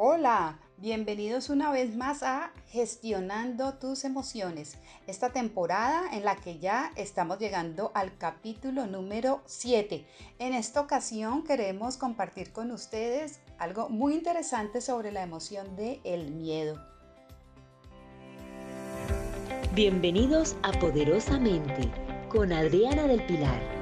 Hola, bienvenidos una vez más a Gestionando tus emociones, esta temporada en la que ya estamos llegando al capítulo número 7. En esta ocasión queremos compartir con ustedes algo muy interesante sobre la emoción de el miedo. Bienvenidos a Poderosamente con Adriana del Pilar.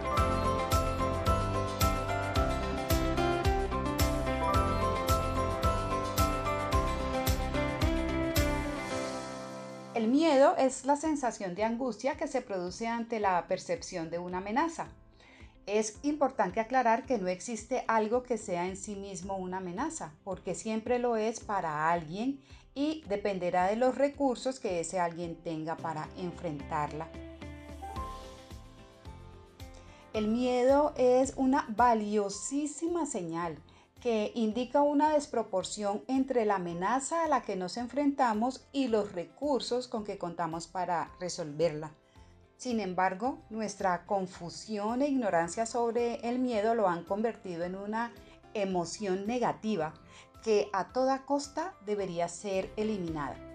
Es la sensación de angustia que se produce ante la percepción de una amenaza. Es importante aclarar que no existe algo que sea en sí mismo una amenaza, porque siempre lo es para alguien y dependerá de los recursos que ese alguien tenga para enfrentarla. El miedo es una valiosísima señal que indica una desproporción entre la amenaza a la que nos enfrentamos y los recursos con que contamos para resolverla. Sin embargo, nuestra confusión e ignorancia sobre el miedo lo han convertido en una emoción negativa que a toda costa debería ser eliminada.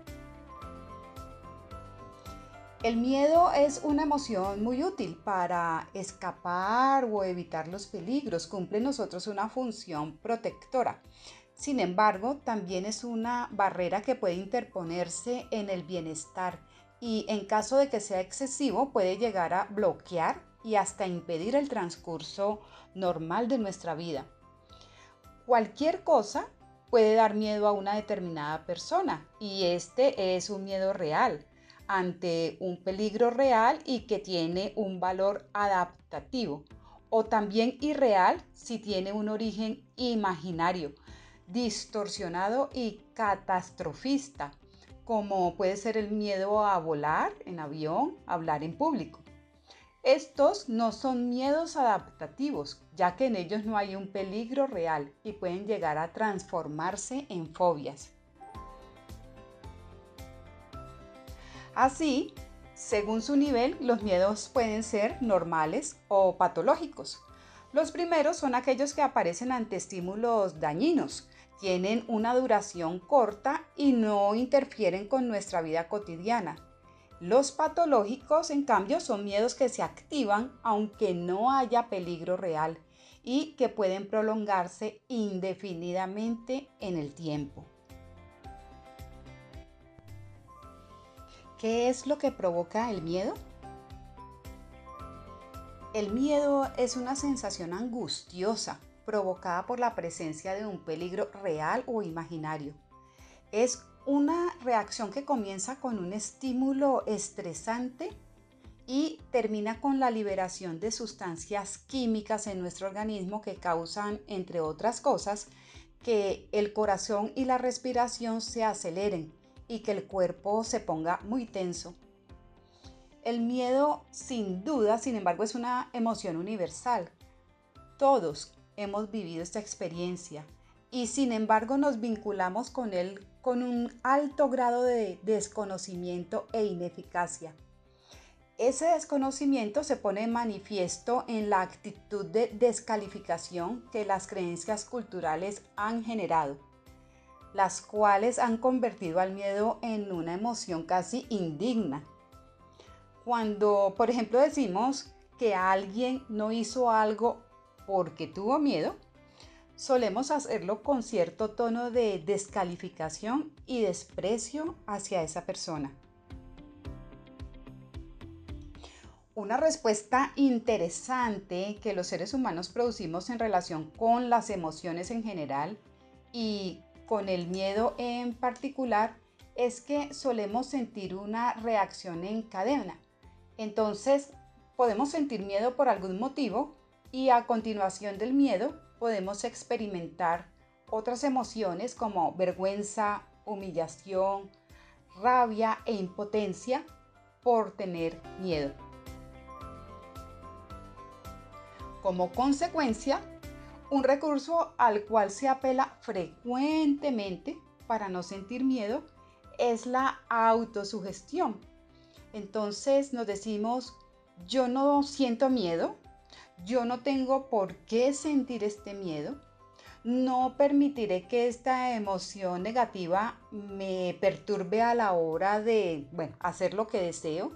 El miedo es una emoción muy útil para escapar o evitar los peligros. Cumple nosotros una función protectora. Sin embargo, también es una barrera que puede interponerse en el bienestar y en caso de que sea excesivo puede llegar a bloquear y hasta impedir el transcurso normal de nuestra vida. Cualquier cosa puede dar miedo a una determinada persona y este es un miedo real ante un peligro real y que tiene un valor adaptativo o también irreal si tiene un origen imaginario, distorsionado y catastrofista, como puede ser el miedo a volar en avión, hablar en público. Estos no son miedos adaptativos, ya que en ellos no hay un peligro real y pueden llegar a transformarse en fobias. Así, según su nivel, los miedos pueden ser normales o patológicos. Los primeros son aquellos que aparecen ante estímulos dañinos, tienen una duración corta y no interfieren con nuestra vida cotidiana. Los patológicos, en cambio, son miedos que se activan aunque no haya peligro real y que pueden prolongarse indefinidamente en el tiempo. ¿Qué es lo que provoca el miedo? El miedo es una sensación angustiosa provocada por la presencia de un peligro real o imaginario. Es una reacción que comienza con un estímulo estresante y termina con la liberación de sustancias químicas en nuestro organismo que causan, entre otras cosas, que el corazón y la respiración se aceleren, y que el cuerpo se ponga muy tenso. El miedo, sin duda, sin embargo, es una emoción universal. Todos hemos vivido esta experiencia y sin embargo nos vinculamos con él con un alto grado de desconocimiento e ineficacia. Ese desconocimiento se pone manifiesto en la actitud de descalificación que las creencias culturales han generado las cuales han convertido al miedo en una emoción casi indigna. Cuando, por ejemplo, decimos que alguien no hizo algo porque tuvo miedo, solemos hacerlo con cierto tono de descalificación y desprecio hacia esa persona. Una respuesta interesante que los seres humanos producimos en relación con las emociones en general y con el miedo en particular es que solemos sentir una reacción en cadena. Entonces, podemos sentir miedo por algún motivo y a continuación del miedo podemos experimentar otras emociones como vergüenza, humillación, rabia e impotencia por tener miedo. Como consecuencia, un recurso al cual se apela frecuentemente para no sentir miedo es la autosugestión. Entonces nos decimos, yo no siento miedo, yo no tengo por qué sentir este miedo, No permitiré que esta emoción negativa me perturbe a la hora de, bueno, hacer lo que deseo.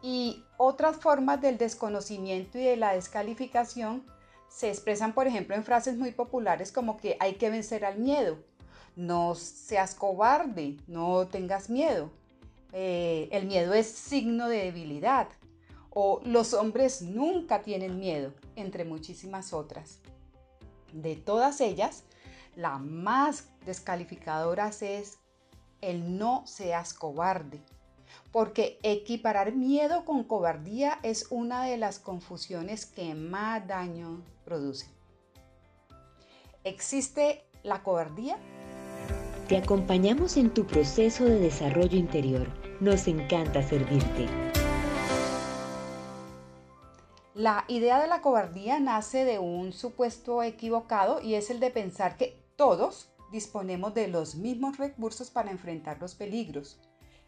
Y otras formas del desconocimiento y de la descalificación se expresan, por ejemplo, en frases muy populares como que hay que vencer al miedo. No seas cobarde, no tengas miedo. Eh, el miedo es signo de debilidad. O los hombres nunca tienen miedo, entre muchísimas otras. De todas ellas, la más descalificadora es el no seas cobarde, porque equiparar miedo con cobardía es una de las confusiones que más daño produce. ¿Existe la cobardía? Te acompañamos en tu proceso de desarrollo interior. Nos encanta servirte. La idea de la cobardía nace de un supuesto equivocado y es el de pensar que todos disponemos de los mismos recursos para enfrentar los peligros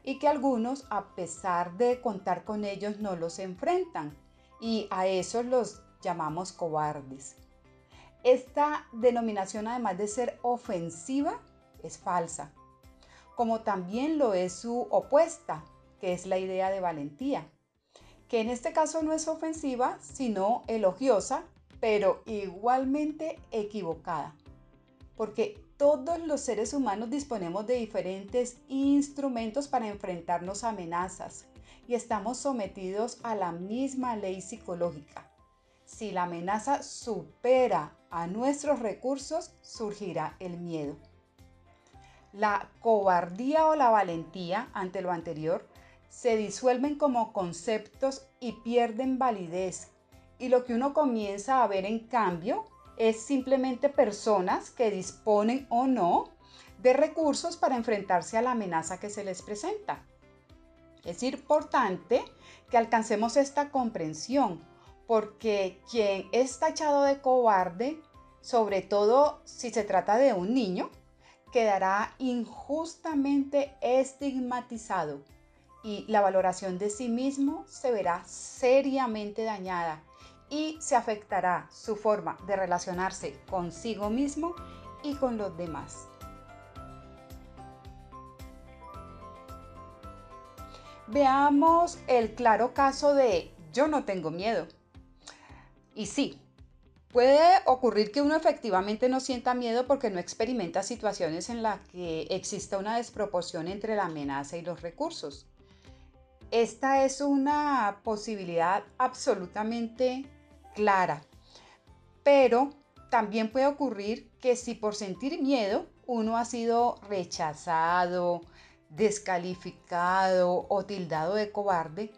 y que algunos, a pesar de contar con ellos, no los enfrentan y a esos los llamamos cobardes. Esta denominación, además de ser ofensiva, es falsa, como también lo es su opuesta, que es la idea de valentía que en este caso no es ofensiva, sino elogiosa, pero igualmente equivocada. Porque todos los seres humanos disponemos de diferentes instrumentos para enfrentarnos a amenazas y estamos sometidos a la misma ley psicológica. Si la amenaza supera a nuestros recursos, surgirá el miedo. La cobardía o la valentía ante lo anterior se disuelven como conceptos y pierden validez. Y lo que uno comienza a ver en cambio es simplemente personas que disponen o no de recursos para enfrentarse a la amenaza que se les presenta. Es importante que alcancemos esta comprensión, porque quien es tachado de cobarde, sobre todo si se trata de un niño, quedará injustamente estigmatizado y la valoración de sí mismo se verá seriamente dañada y se afectará su forma de relacionarse consigo mismo y con los demás. Veamos el claro caso de yo no tengo miedo. Y sí, puede ocurrir que uno efectivamente no sienta miedo porque no experimenta situaciones en las que exista una desproporción entre la amenaza y los recursos. Esta es una posibilidad absolutamente clara, pero también puede ocurrir que si por sentir miedo uno ha sido rechazado, descalificado o tildado de cobarde,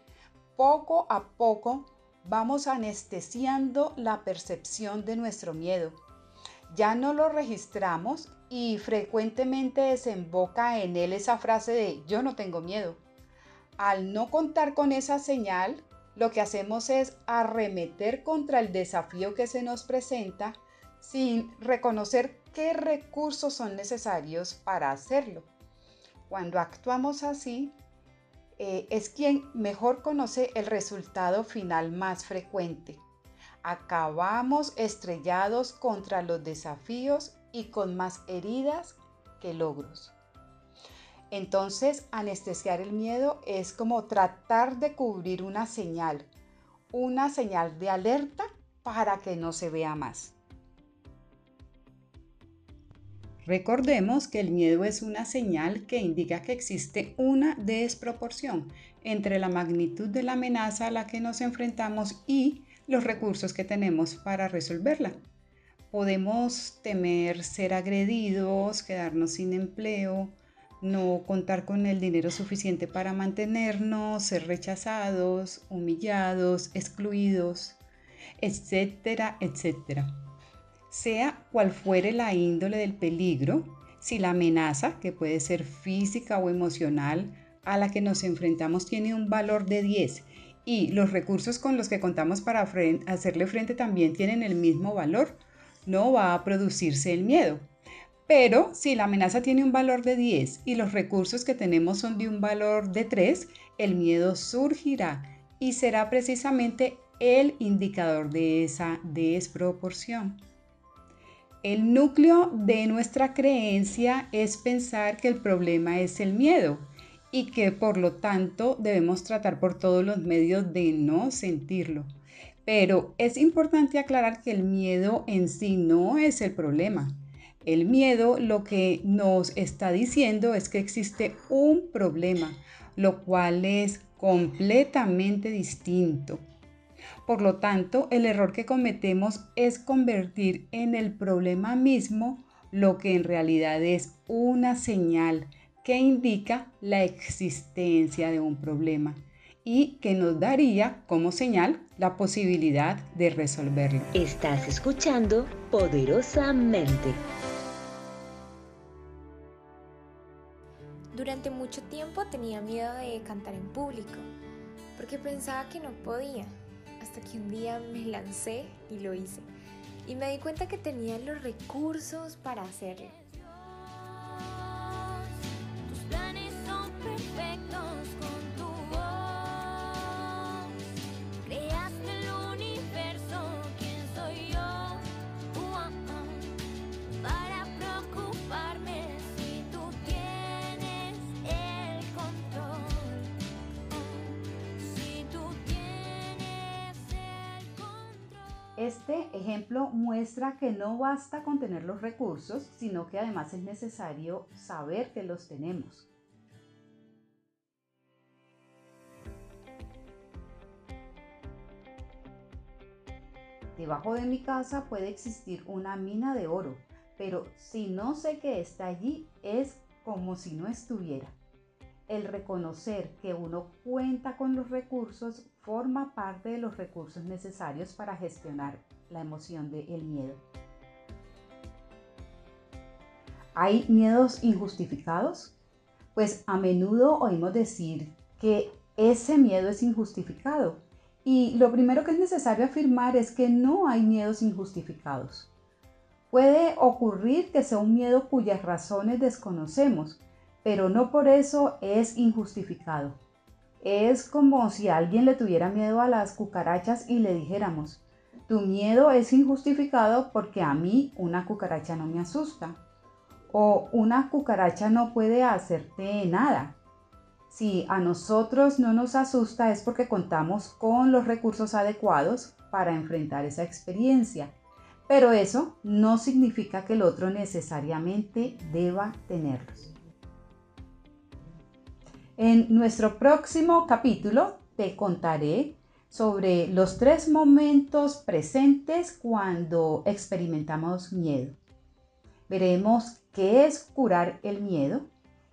poco a poco vamos anestesiando la percepción de nuestro miedo. Ya no lo registramos y frecuentemente desemboca en él esa frase de yo no tengo miedo al no contar con esa señal, lo que hacemos es arremeter contra el desafío que se nos presenta sin reconocer qué recursos son necesarios para hacerlo. Cuando actuamos así, eh, es quien mejor conoce el resultado final más frecuente. Acabamos estrellados contra los desafíos y con más heridas que logros. Entonces, anestesiar el miedo es como tratar de cubrir una señal, una señal de alerta para que no se vea más. Recordemos que el miedo es una señal que indica que existe una desproporción entre la magnitud de la amenaza a la que nos enfrentamos y los recursos que tenemos para resolverla. Podemos temer ser agredidos, quedarnos sin empleo, no contar con el dinero suficiente para mantenernos, ser rechazados, humillados, excluidos, etcétera, etcétera. Sea cual fuere la índole del peligro, si la amenaza, que puede ser física o emocional, a la que nos enfrentamos tiene un valor de 10 y los recursos con los que contamos para hacerle frente también tienen el mismo valor, no va a producirse el miedo. Pero si la amenaza tiene un valor de 10 y los recursos que tenemos son de un valor de 3, el miedo surgirá y será precisamente el indicador de esa desproporción. El núcleo de nuestra creencia es pensar que el problema es el miedo y que por lo tanto debemos tratar por todos los medios de no sentirlo. Pero es importante aclarar que el miedo en sí no es el problema. El miedo lo que nos está diciendo es que existe un problema, lo cual es completamente distinto. Por lo tanto, el error que cometemos es convertir en el problema mismo lo que en realidad es una señal que indica la existencia de un problema y que nos daría como señal la posibilidad de resolverlo. Estás escuchando poderosamente. Mucho tiempo tenía miedo de cantar en público, porque pensaba que no podía, hasta que un día me lancé y lo hice, y me di cuenta que tenía los recursos para hacerlo. Este ejemplo muestra que no basta con tener los recursos, sino que además es necesario saber que los tenemos. Debajo de mi casa puede existir una mina de oro, pero si no sé que está allí es como si no estuviera. El reconocer que uno cuenta con los recursos forma parte de los recursos necesarios para gestionar la emoción del miedo. ¿Hay miedos injustificados? Pues a menudo oímos decir que ese miedo es injustificado. Y lo primero que es necesario afirmar es que no hay miedos injustificados. Puede ocurrir que sea un miedo cuyas razones desconocemos, pero no por eso es injustificado. Es como si alguien le tuviera miedo a las cucarachas y le dijéramos, tu miedo es injustificado porque a mí una cucaracha no me asusta. O una cucaracha no puede hacerte nada. Si a nosotros no nos asusta es porque contamos con los recursos adecuados para enfrentar esa experiencia. Pero eso no significa que el otro necesariamente deba tenerlos. En nuestro próximo capítulo te contaré sobre los tres momentos presentes cuando experimentamos miedo. Veremos qué es curar el miedo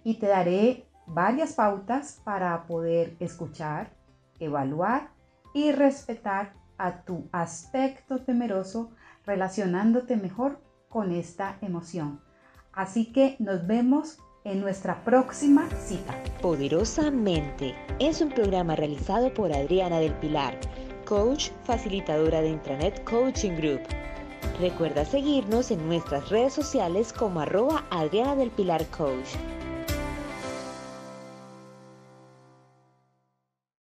y te daré varias pautas para poder escuchar, evaluar y respetar a tu aspecto temeroso relacionándote mejor con esta emoción. Así que nos vemos en nuestra próxima cita. Poderosamente es un programa realizado por Adriana del Pilar, coach facilitadora de Intranet Coaching Group. Recuerda seguirnos en nuestras redes sociales como arroba Adriana del Pilar Coach.